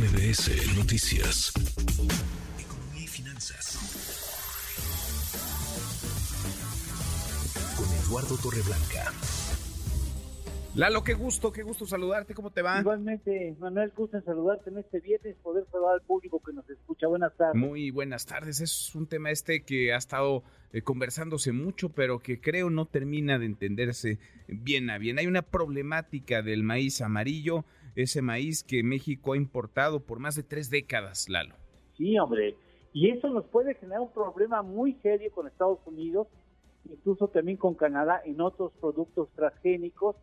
MBS Noticias. Economía y finanzas. Con Eduardo Torreblanca. Lalo, qué gusto, qué gusto saludarte, ¿cómo te va? Igualmente, Manuel, gusto en saludarte en este viernes, poder saludar al público que nos escucha. Buenas tardes. Muy buenas tardes, es un tema este que ha estado eh, conversándose mucho, pero que creo no termina de entenderse bien a bien. Hay una problemática del maíz amarillo, ese maíz que México ha importado por más de tres décadas, Lalo. Sí, hombre, y eso nos puede generar un problema muy serio con Estados Unidos, incluso también con Canadá en otros productos transgénicos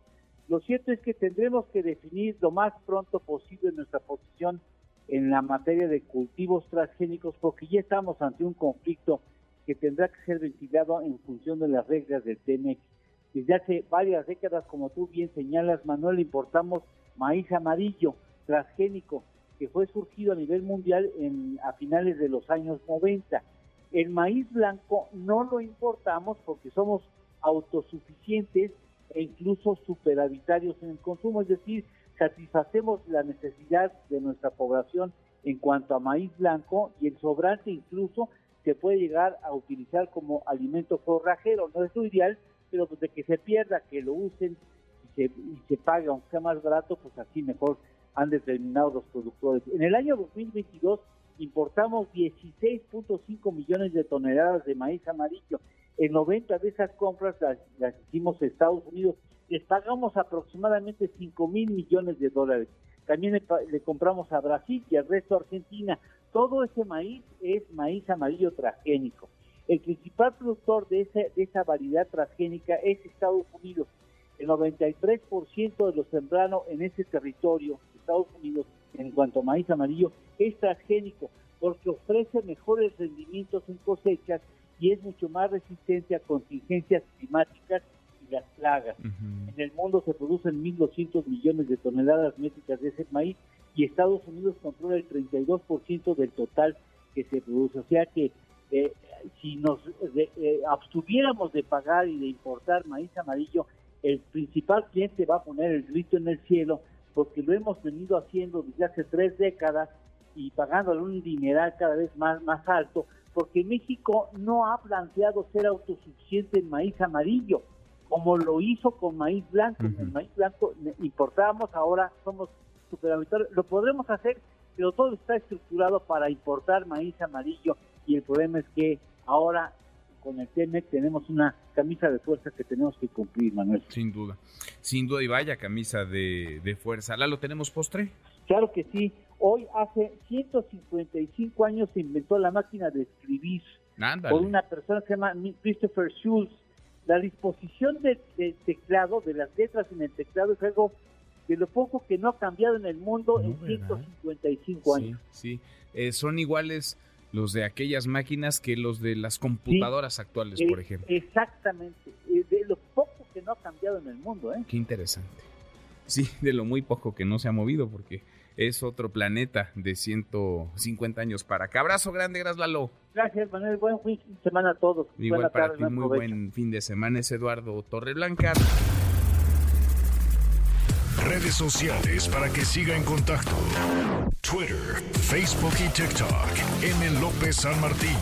lo cierto es que tendremos que definir lo más pronto posible nuestra posición en la materia de cultivos transgénicos porque ya estamos ante un conflicto que tendrá que ser ventilado en función de las reglas del TEMEC. Desde hace varias décadas, como tú bien señalas, Manuel, importamos maíz amarillo transgénico que fue surgido a nivel mundial en, a finales de los años 90. El maíz blanco no lo importamos porque somos autosuficientes e incluso superavitarios en el consumo, es decir, satisfacemos la necesidad de nuestra población en cuanto a maíz blanco y el sobrante incluso se puede llegar a utilizar como alimento forrajero. No es lo ideal, pero pues de que se pierda, que lo usen y se, y se pague, aunque sea más barato, pues así mejor han determinado los productores. En el año 2022 importamos 16.5 millones de toneladas de maíz amarillo en 90 de esas compras las, hicimos en Estados Unidos. Les pagamos aproximadamente 5 mil millones de dólares. También le, compramos a Brasil y al resto a Argentina. Todo ese maíz es maíz amarillo transgénico. El principal productor de, ese, de esa variedad transgénica es Estados Unidos. El 93% de lo sembrado en ese territorio, Estados Unidos, en cuanto a maíz amarillo, es transgénico porque ofrece mejores rendimientos en cosechas y es mucho más resistente a contingencias climáticas y las plagas. En el mundo se producen 1.200 millones de toneladas métricas de ese maíz y Estados Unidos controla el 32% del total que se produce. O sea que eh, si nos eh, abstuviéramos de pagar y de importar maíz amarillo, el principal cliente va a poner el grito en el cielo porque lo hemos venido haciendo desde hace tres décadas y pagándole un dineral cada vez más, más alto porque México no ha planteado ser autosuficiente en maíz amarillo, como lo hizo con maíz blanco. El maíz blanco importábamos, ahora somos superavitarios. Lo podremos hacer, pero todo está estructurado para importar maíz amarillo y el problema es que ahora con el TEMEC tenemos una camisa de fuerza que tenemos que cumplir, Manuel. Sin duda, sin duda y vaya camisa de, de fuerza. ¿La tenemos postre? Claro que sí. Hoy, hace 155 años, se inventó la máquina de escribir por una persona que se llama Christopher Schulz. La disposición del teclado, de las letras en el teclado, es algo de lo poco que no ha cambiado en el mundo en 155 años. Sí, eh, son iguales los de aquellas máquinas que los de las computadoras actuales, por ejemplo. Exactamente, eh, de lo poco que no ha cambiado en el mundo. ¿eh? Qué interesante. Sí, de lo muy poco que no se ha movido, porque es otro planeta de 150 años para acá. Abrazo grande, gracias Lalo. Gracias Manuel, buen fin de semana a todos. Igual para ti, muy buen fin de semana. Es Eduardo Torreblanca. Redes sociales para que siga en contacto: Twitter, Facebook y TikTok. M. López San Martín.